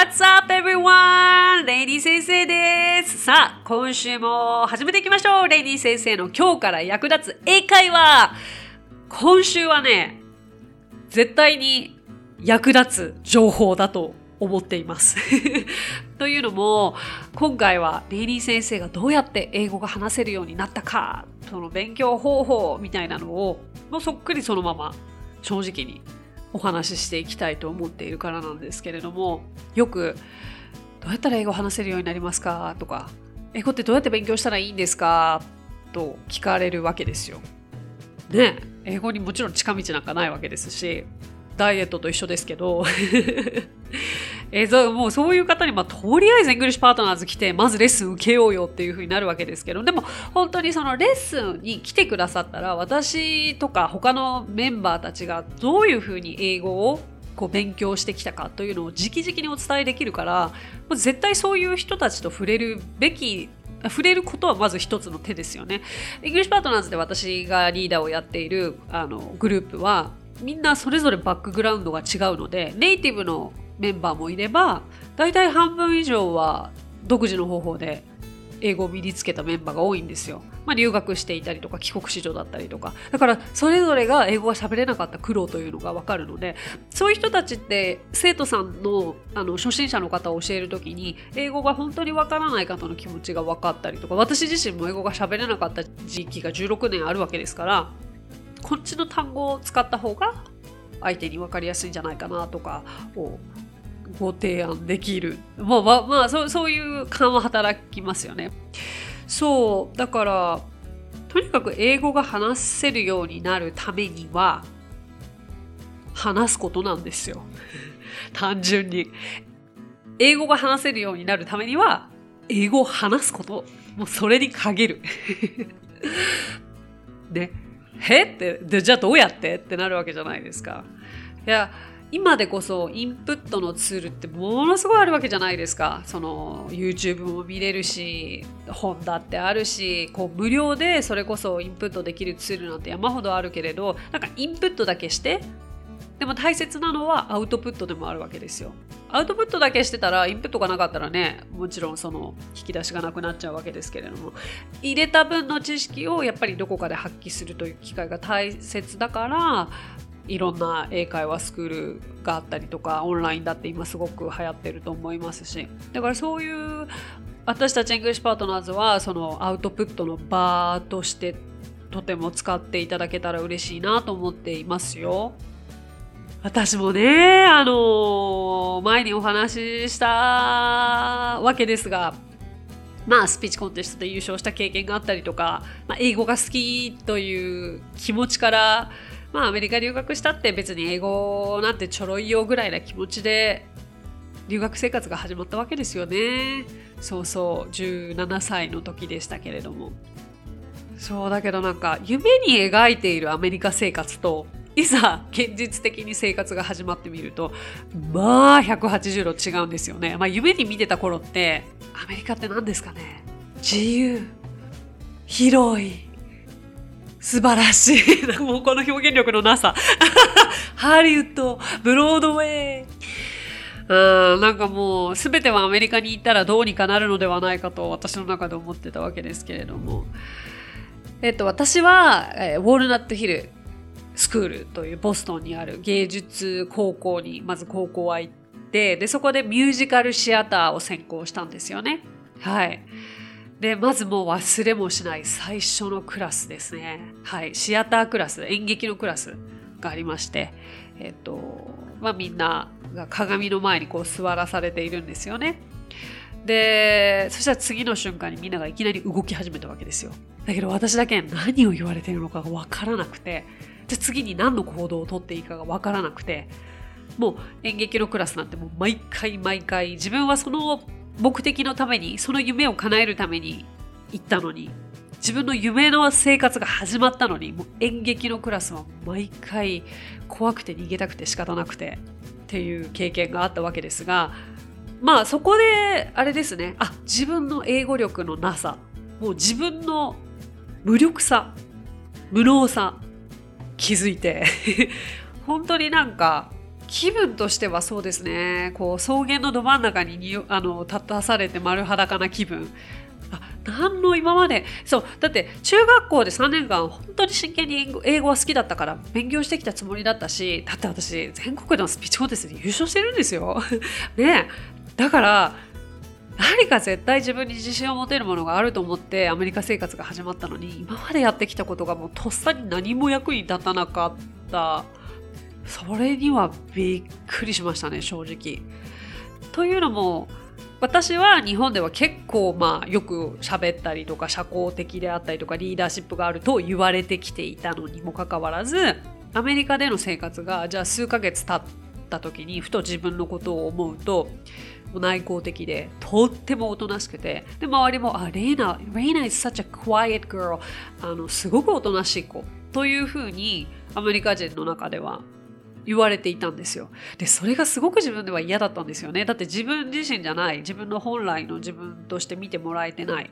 What's up everyone? レイニー先生です。さあ、今週も始めていきましょう。レイニー先生の今日から役立つ英会話。今週はね、絶対に役立つ情報だと思っています。というのも、今回はレイリー先生がどうやって英語が話せるようになったか、その勉強方法みたいなのを、もうそっくりそのまま正直にお話ししていきたいと思っているからなんですけれどもよくどうやったら英語を話せるようになりますか？とか英語ってどうやって勉強したらいいんですか？と聞かれるわけですよ。ね英語にもちろん近道なんかないわけですしダイエットと一緒ですけど。えー、もうそういう方に、まあ、とりあえずイングリッシュパートナーズ来て、まずレッスン受けようよっていう風になるわけですけど、でも本当にそのレッスンに来てくださったら、私とか他のメンバーたちがどういう風に英語をこう勉強してきたかというのを直々にお伝えできるから、もう絶対そういう人たちと触れるべき触れることはまず一つの手ですよね。イングリッシュパートナーズで私がリーダーをやっているあのグループはみんなそれぞれバックグラウンドが違うのでネイティブのメンバーもいれば大体半分以上は独自の方法で英語を身につけたメンバーが多いんですよ。まあ、留学していたりとか帰国子女だったりとかだからそれぞれが英語が喋れなかった苦労というのが分かるのでそういう人たちって生徒さんのあの初心者の方を教える時に英語が本当に分からない方の気持ちが分かったりとか私自身も英語が喋れなかった時期が16年あるわけですからこっちの単語を使った方が相手に分かりやすいんじゃないかなとかをご提案できる。まあ、まあ、そうそういう感は働きますよね。そう、だから、とにかく英語が話せるようになるためには、話すことなんですよ。単純に。英語が話せるようになるためには、英語を話すこと。もうそれに限る。ね。へってでじゃあどうやって？ってなるわけじゃないですか。いや今でこそインプットのツールってものすごいあるわけじゃないですか。その YouTube も見れるし本だってあるしこう無料でそれこそインプットできるツールなんて山ほどあるけれどなんかインプットだけしてでも大切なのはアウトプットでもあるわけですよ。アウトプットだけしてたらインプットがなかったらねもちろんその引き出しがなくなっちゃうわけですけれども入れた分の知識をやっぱりどこかで発揮するという機会が大切だからいろんな英会話スクールがあったりとかオンラインだって今すごく流行ってると思いますしだからそういう私たち English Partners はそのアウトプットの場としてとても使っていただけたら嬉しいなと思っていますよ。私もね、あの前にお話ししたわけですが、まあ、スピーチコンテストで優勝した経験があったりとか、まあ、英語が好きという気持ちから、まあ、アメリカ留学したって別に英語なんてちょろいよぐらいな気持ちで留学生活が始まったわけですよね。そうそう、17歳の時でしたけれども。そうだけどなんか夢に描いているアメリカ生活といざ現実的に生活が始まってみるとまあ180度違うんですよね、まあ、夢に見てた頃ってアメリカって何ですかね？自由。広い。素晴らしい もうこの表現力のなさ ハリウッドブロードウェイうんなんかもう全てはアメリカに行ったらどうにかなるのではないかと私の中で思ってたわけですけれどもえっと私は、えー、ウォールナットヒルスクールというボストンにある芸術高校にまず高校は行ってでそこでミュージカルシアターを専攻したんですよね。はい。でまずもう忘れもしない最初のクラスですね。はい。シアタークラス演劇のクラスがありましてえっとまあみんなが鏡の前にこう座らされているんですよね。でそしたら次の瞬間にみんながいきなり動き始めたわけですよだけど私だけ何を言われているのかが分からなくてじゃ次に何の行動をとっていいかが分からなくてもう演劇のクラスなんてもう毎回毎回自分はその目的のためにその夢を叶えるために行ったのに自分の夢の生活が始まったのにもう演劇のクラスは毎回怖くて逃げたくて仕方なくてっていう経験があったわけですがまあそこであれですね。あ自分の英語力のなさもう自分の無力さ無能さ気づいて 本当になんか気分としてはそうですね。こう草原のど真ん中ににあの立たされて丸裸な気分。あ何の今まで。そうだって中学校で3年間本当に真剣に英語は好きだったから勉強してきたつもりだったしだって私全国のスピーチコンテストで優勝してるんですよ。ねだから何か絶対自分に自信を持てるものがあると思ってアメリカ生活が始まったのに今までやってきたことがもうとっさに何も役に立たなかった。それにはびっくりしましたね正直。というのも私は日本では結構まあよく喋ったりとか社交的であったりとかリーダーシップがあると言われてきていたのにもかかわらずアメリカでの生活がじゃあ数ヶ月経った時にふと自分のことを思うと内向的でとってもおとなしくてで周りもあレイナレイナ is such a quiet girl あのすごくおとなしい子というふうにアメリカ人の中では言われていたんですよ。で、それがすごく自分では嫌だったんですよね。だって自分自身じゃない、自分の本来の自分として見てもらえてない。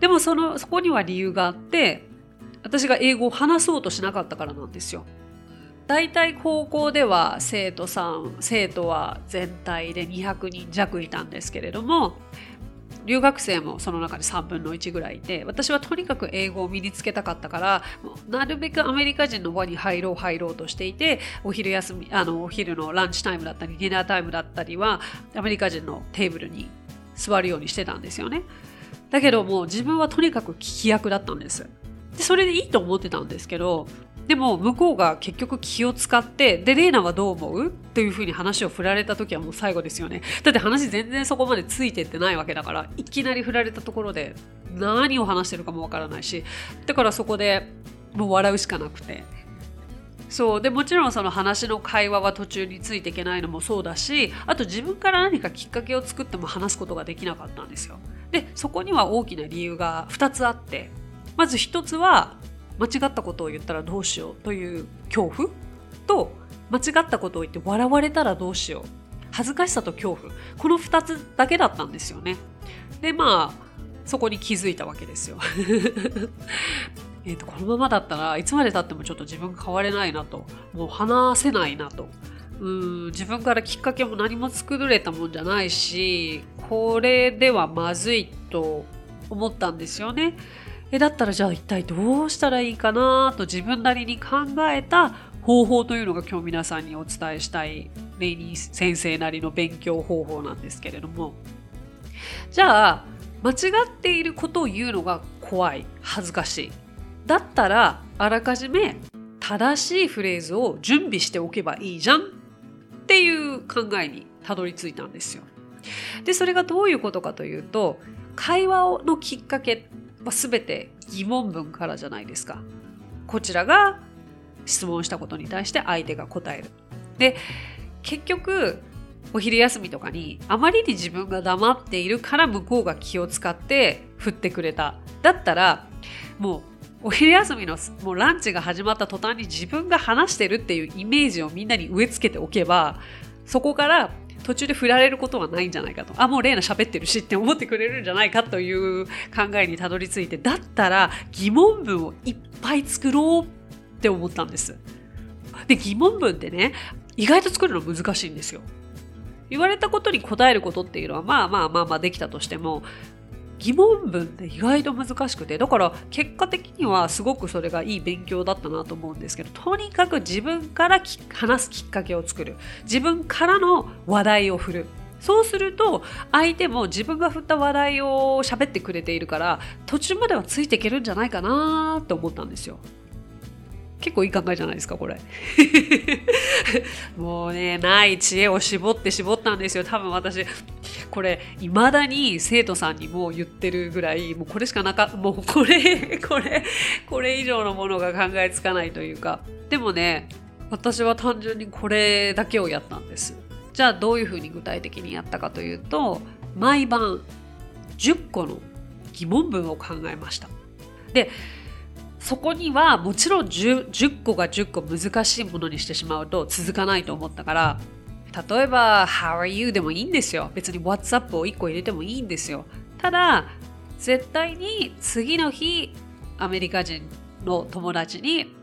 でもその、そこには理由があって、私が英語を話そうとしなかったからなんですよ。大体高校では生徒さん生徒は全体で200人弱いたんですけれども留学生もその中で3分の1ぐらいで私はとにかく英語を身につけたかったからなるべくアメリカ人の輪に入ろう入ろうとしていてお昼休みあのお昼のランチタイムだったりディナータイムだったりはアメリカ人のテーブルに座るようにしてたんですよね。だけどもう自分はとにかく聞き役だったんです。でそれでいいと思ってたんですけどでも向こうが結局気を使ってでレイナはどう思う？っていうふうに話を振られた時はもう最後ですよね。だって話全然そこまでついてってないわけだからいきなり振られたところで何を話してるかもわからないしだからそこでもう笑うしかなくて。そうでもちろんその話の会話は途中についていけないのもそうだしあと自分から何かきっかけを作っても話すことができなかったんですよ。でそこには大きな理由が2つあってまず1つは間違ったことを言ったらどうしようという恐怖と間違ったことを言って笑われたらどうしよう。恥ずかしさと恐怖。この2つだけだったんですよね。でまあそこに気づいたわけですよ。えとこのままだったらいつまでたってもちょっと自分変われないなと。もう話せないなと。うん自分からきっかけも何も作れたもんじゃないしこれではまずいと思ったんですよね。えだったらじゃあ一体どうしたらいいかなと自分なりに考えた方法というのが今日皆さんにお伝えしたいレイニー先生なりの勉強方法なんですけれどもじゃあ間違っていることを言うのが怖い恥ずかしいだったらあらかじめ正しいフレーズを準備しておけばいいじゃんっていう考えにたどり着いたんですよ。でそれがどういうことかというと会話のきっかけま、全て疑問文からじゃないですか。こちらが質問したことに対して相手が答える。で結局お昼休みとかにあまりに自分が黙っているから向こうが気を使って振ってくれた。だったらもうお昼休みのもうランチが始まった途端に自分が話してるっていうイメージをみんなに植え付けておけばそこから途中で振られることはないんじゃないかと。あもうレイナ喋ってるしって思ってくれるんじゃないかという考えにたどり着いてだったら疑問文をいっぱい作ろうって思ったんです。で疑問文ってね意外と作るの難しいんですよ。言われたことに答えることっていうのはまあまあまあまあできたとしても疑問文って意外と難しくてだから結果的にはすごくそれがいい勉強だったなと思うんですけどとにかく自分から話すきっかけを作る自分からの話題を振るそうすると相手も自分が振った話題を喋ってくれているから途中まではついていけるんじゃないかなと思ったんですよ。結構いい考えじゃないですかこれ。もうねない知恵を絞って絞ったんですよ。多分私これいまだに生徒さんにも言ってるぐらいもうこれしかなかもうこれ これこれ以上のものが考えつかないというか。でもね私は単純にこれだけをやったんです。じゃあどういうふうに具体的にやったかというと毎晩10個の疑問文を考えました。でそこにはもちろん 10, 10個が10個難しいものにしてしまうと続かないと思ったから例えば How are you でもいいんですよ。別に WhatsApp を1個入れてもいいんですよ。ただ絶対に次の日アメリカ人の友達に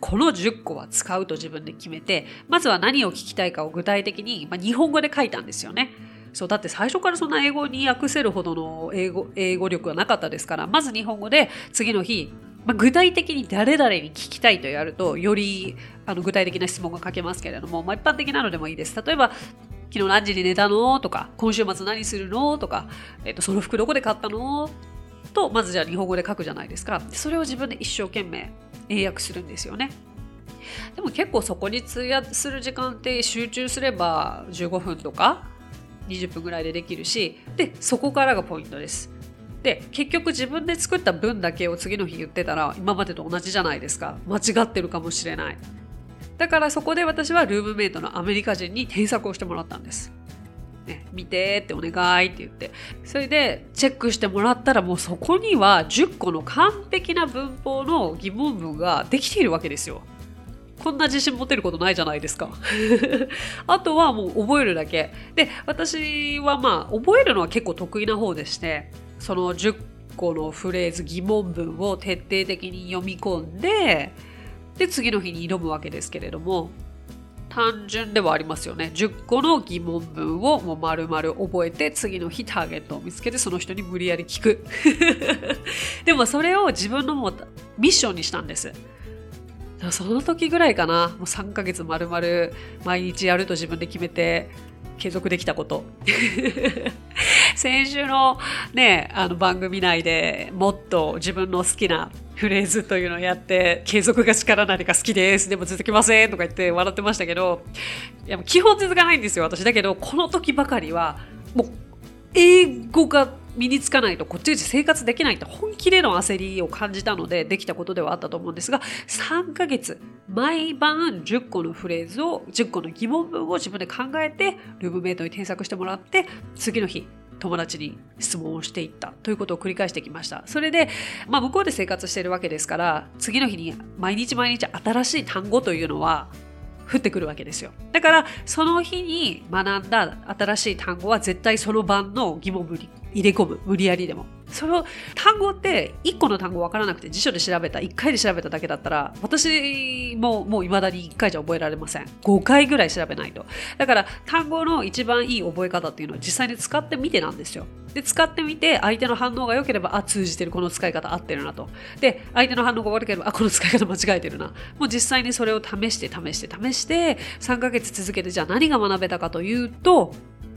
この10個は使うと自分で決めてまずは何を聞きたいかを具体的に、まあ、日本語で書いたんですよね。そうだって最初からそんな英語に訳せるほどの英語英語力はなかったですからまず日本語で次の日まあ、具体的に誰々に聞きたいとやるとよりあの具体的な質問が書けますけれども、まあ、一般的なのでもいいです。例えば昨日何時に寝たの？とか今週末何するの？とか、えっと、その服どこで買ったの？とまずじゃあ日本語で書くじゃないですか。それを自分で一生懸命英訳するんですよね。でも結構そこに通訳する時間って集中すれば15分とか20分ぐらいでできるしでそこからがポイントです。で結局自分で作った分だけを次の日言ってたら今までと同じじゃないですか。間違ってるかもしれない。だからそこで私はルームメイトのアメリカ人に添削をしてもらったんです、ね、見てってお願いって言って。それでチェックしてもらったらもうそこには10個の完璧な文法の疑問文ができているわけですよ。こんな自信持てることないじゃないですか。あとはもう覚えるだけ。で私はまあ覚えるのは結構得意な方でして。その10個のフレーズ疑問文を徹底的に読み込んでで次の日に挑むわけですけれども単純ではありますよね。10個の疑問文をもう丸々覚えて次の日ターゲットを見つけてその人に無理やり聞く。でもそれを自分のもミッションにしたんです。その時ぐらいかな。もう3ヶ月丸々毎日やると自分で決めて継続できたこと。先週のねあの番組内でもっと自分の好きなフレーズというのをやって継続が力なりか好きです。でも続きませんとか言って笑ってましたけどいや基本続かないんですよ私だけどこの時ばかりはもう英語が身につかないとこっち生活できないって本気での焦りを感じたのでできたことではあったと思うんですが3ヶ月毎晩10個のフレーズを10個の疑問文を自分で考えてルームメイトに添削してもらって次の日友達に質問をしていったということを繰り返してきました。それで、まあ、向こうで生活しているわけですから、次の日に毎日毎日新しい単語というのは降ってくるわけですよ。だから、その日に学んだ新しい単語は絶対その晩の疑問文に入れ込む。無理やりでも。その単語って1個の単語分からなくて辞書で調べた1回で調べただけだったら私ももう未だに1回じゃ覚えられません5回ぐらい調べないとだから単語の一番いい覚え方っていうのは実際に使ってみてなんですよで使ってみて相手の反応が良ければあ通じてるこの使い方合ってるなとで相手の反応が悪ければあこの使い方間違えてるなもう実際にそれを試して試して試して3ヶ月続けてじゃあ何が学べたかというと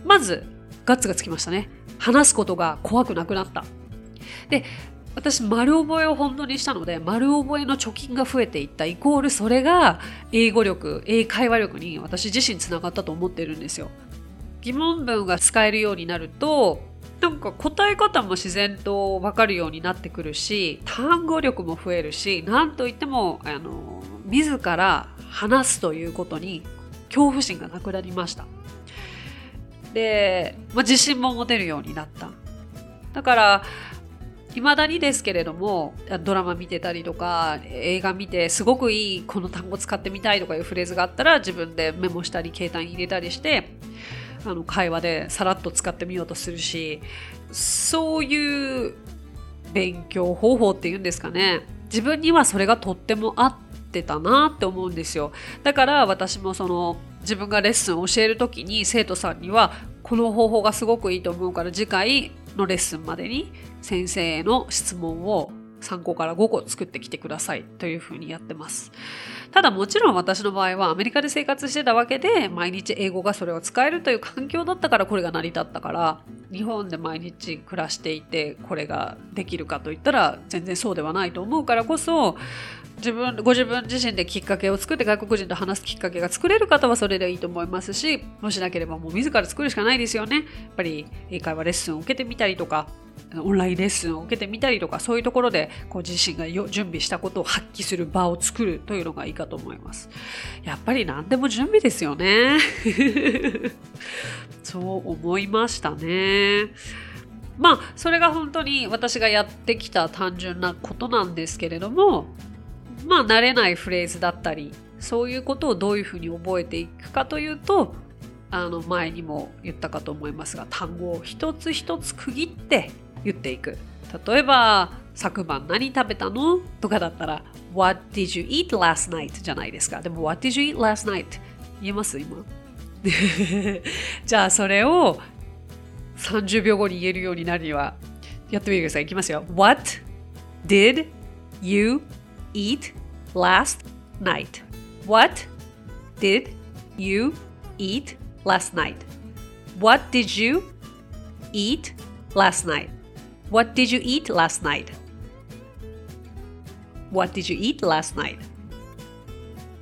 まずガッツがつきましたね。話すことが怖くなくなった。で私丸覚えを本当にしたので丸覚えの貯金が増えていった。イコールそれが英語力英会話力に私自身つながったと思ってるんですよ。疑問文が使えるようになるとなんか答え方も自然と分かるようになってくるし単語力も増えるし何といってもあの自ら話すということに恐怖心がなくなりました。で、まあ、自信も持てるようになった。だから未だにですけれどもドラマ見てたりとか映画見てすごくいいこの単語使ってみたいとかいうフレーズがあったら自分でメモしたり携帯に入れたりしてあの会話でさらっと使ってみようとするしそういう勉強方法っていうんですかね。自分にはそれがとっても合ってたなって思うんですよ。だから私もその自分がレッスンを教える時に生徒さんにはこの方法がすごくいいと思うから次回のレッスンまでに先生への質問を3個から5個作ってきてくださいというふうにやってます。ただもちろん私の場合はアメリカで生活してたわけで毎日英語がそれを使えるという環境だったからこれが成り立ったから日本で毎日暮らしていてこれができるかといったら全然そうではないと思うからこそ自分ご自分自身できっかけを作って外国人と話すきっかけが作れる方はそれでいいと思いますしもしなければもう自ら作るしかないですよねやっぱり英会話レッスンを受けてみたりとかオンラインレッスンを受けてみたりとかそういうところでこう自身が準備したことを発揮する場を作るというのがいいかと思います。やっぱり何でも準備ですよね。そう思いましたね。まあそれが本当に私がやってきた単純なことなんですけれどもまあ慣れないフレーズだったりそういうことをどういうふうに覚えていくかというとあの前にも言ったかと思いますが単語を一つ一つ区切って言っていく例えば昨晩何食べたのとかだったら What did you eat last night? じゃないですかでも What did you eat last night? 言えます今じゃあそれを30秒後に言えるようになるにはやってみてくださいいきますよ What did you eat last night? What did you eat last night? What did you eat last night? What did you eat last night? What did you eat last night?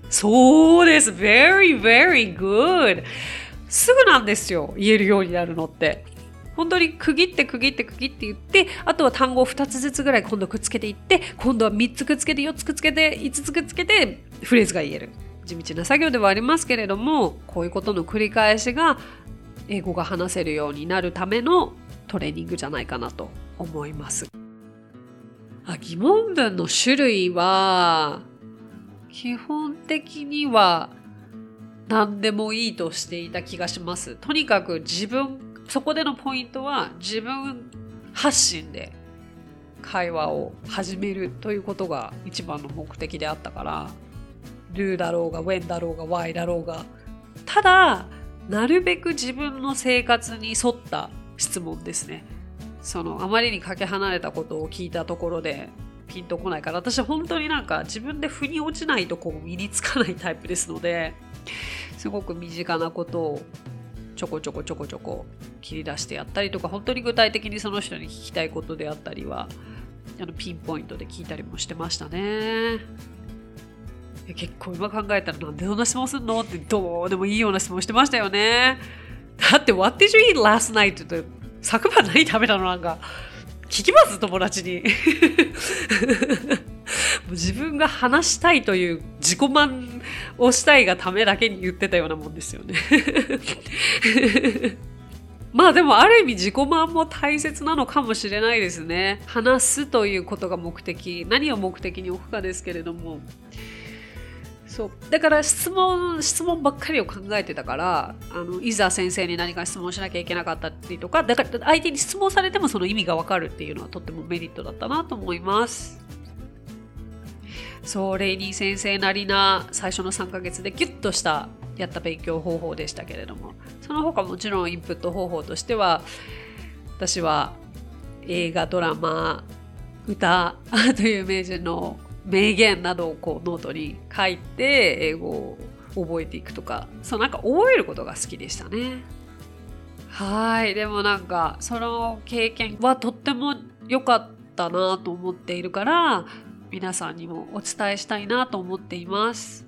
そうです。very, very good. すぐなんですよ。言えるようになるのって。本当に区切って区切って区切って言ってあとは単語を2つずつぐらい今度くっつけていって今度は3つくっつけて4つくっつけて5つくっつけてフレーズが言える地道な作業ではありますけれどもこういうことの繰り返しが英語が話せるようになるためのトレーニングじゃないかなと思います。あ疑問文の種類は基本的には何でもいいとしていた気がします。とにかく自分そこでのポイントは自分発信で会話を始めるということが一番の目的であったから do だろうが when だろうが why だろうが。ただなるべく自分の生活に沿った質問ですね。そのあまりにかけ離れたことを聞いたところでピンとこないから私本当になんか自分で腑に落ちないとこう身につかないタイプですのですごく身近なことをちょこちょこちょこちょこ切り出してやったりとか本当に具体的にその人に聞きたいことであったりはあのピンポイントで聞いたりもしてましたね。結構今考えたらなんでそんな質問すんの？ってどうでもいいような質問してましたよね。だって What did you eat last night? って昨晩何食べたの？なんか聞きます？友達に。自分が話したいという自己満をしたいがためだけに言ってたようなもんですよね。まあでもある意味自己満も大切なのかもしれないですね。話すということが目的、何を目的に置くかですけれども。そうだから質問質問ばっかりを考えてたからあのいざ先生に何か質問しなきゃいけなかったりとかだから相手に質問されてもその意味がわかるっていうのはとってもメリットだったなと思います。そうレイニー先生なりな最初の3ヶ月でギュッとしたやった勉強方法でしたけれどもその他もちろんインプット方法としては私は映画ドラマ歌 という名人の名言などをこうノートに書いて英語を覚えていくとかそうなんか覚えることが好きでしたねはいでもなんかその経験はとっても良かったなと思っているから皆さんにもお伝えしたいなと思っています。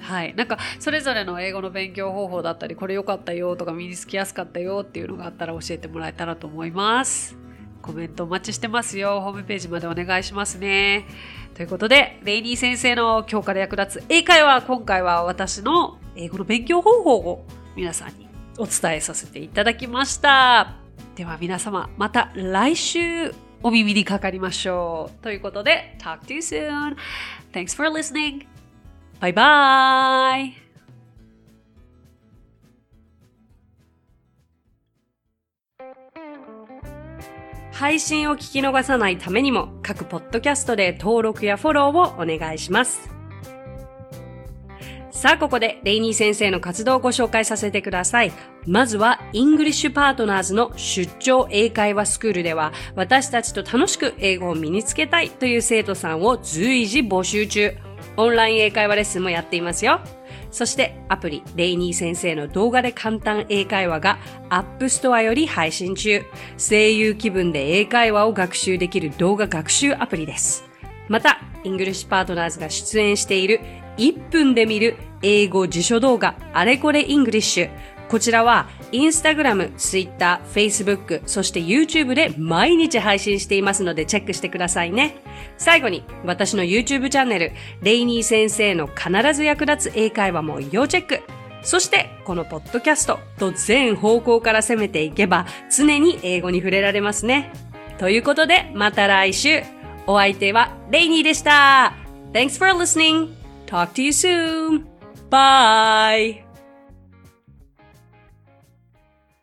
はい。なんか、それぞれの英語の勉強方法だったり、これ良かったよとか、身につきやすかったよっていうのがあったら教えてもらえたらと思います。コメントお待ちしてますよ。ホームページまでお願いしますね。ということで、レイニー先生の教科で役立つ英会話、今回は私の英語の勉強方法を皆さんにお伝えさせていただきました。では皆様、また来週お耳にかかりましょう。ということで、talk to you soon. Thanks for listening. Bye bye! 配信を聞き逃さないためにも各ポッドキャストで登録やフォローをお願いします。さあ、ここでレイニー先生の活動をご紹介させてください。まずは、 English Partners の出張英会話スクールでは、私たちと楽しく英語を身につけたいという生徒さんを随時募集中。オンライン英会話レッスンもやっていますよ。そしてアプリレイニー先生の動画で簡単英会話が App Store より配信中。声優気分で英会話を学習できる動画学習アプリです。また、 English Partners が出演している1分で見る英語辞書動画あれこれ English。こちらは、インスタグラム、ツイッター、フェイスブック、そして YouTube で毎日配信していますのでチェックしてくださいね。最後に、私の YouTube チャンネル、レイニー先生の必ず役立つ英会話も要チェック。そして、このポッドキャストと全方向から攻めていけば、常に英語に触れられますね。ということで、また来週。お相手はレイニーでした。Thanks for listening. Talk to you soon. Bye.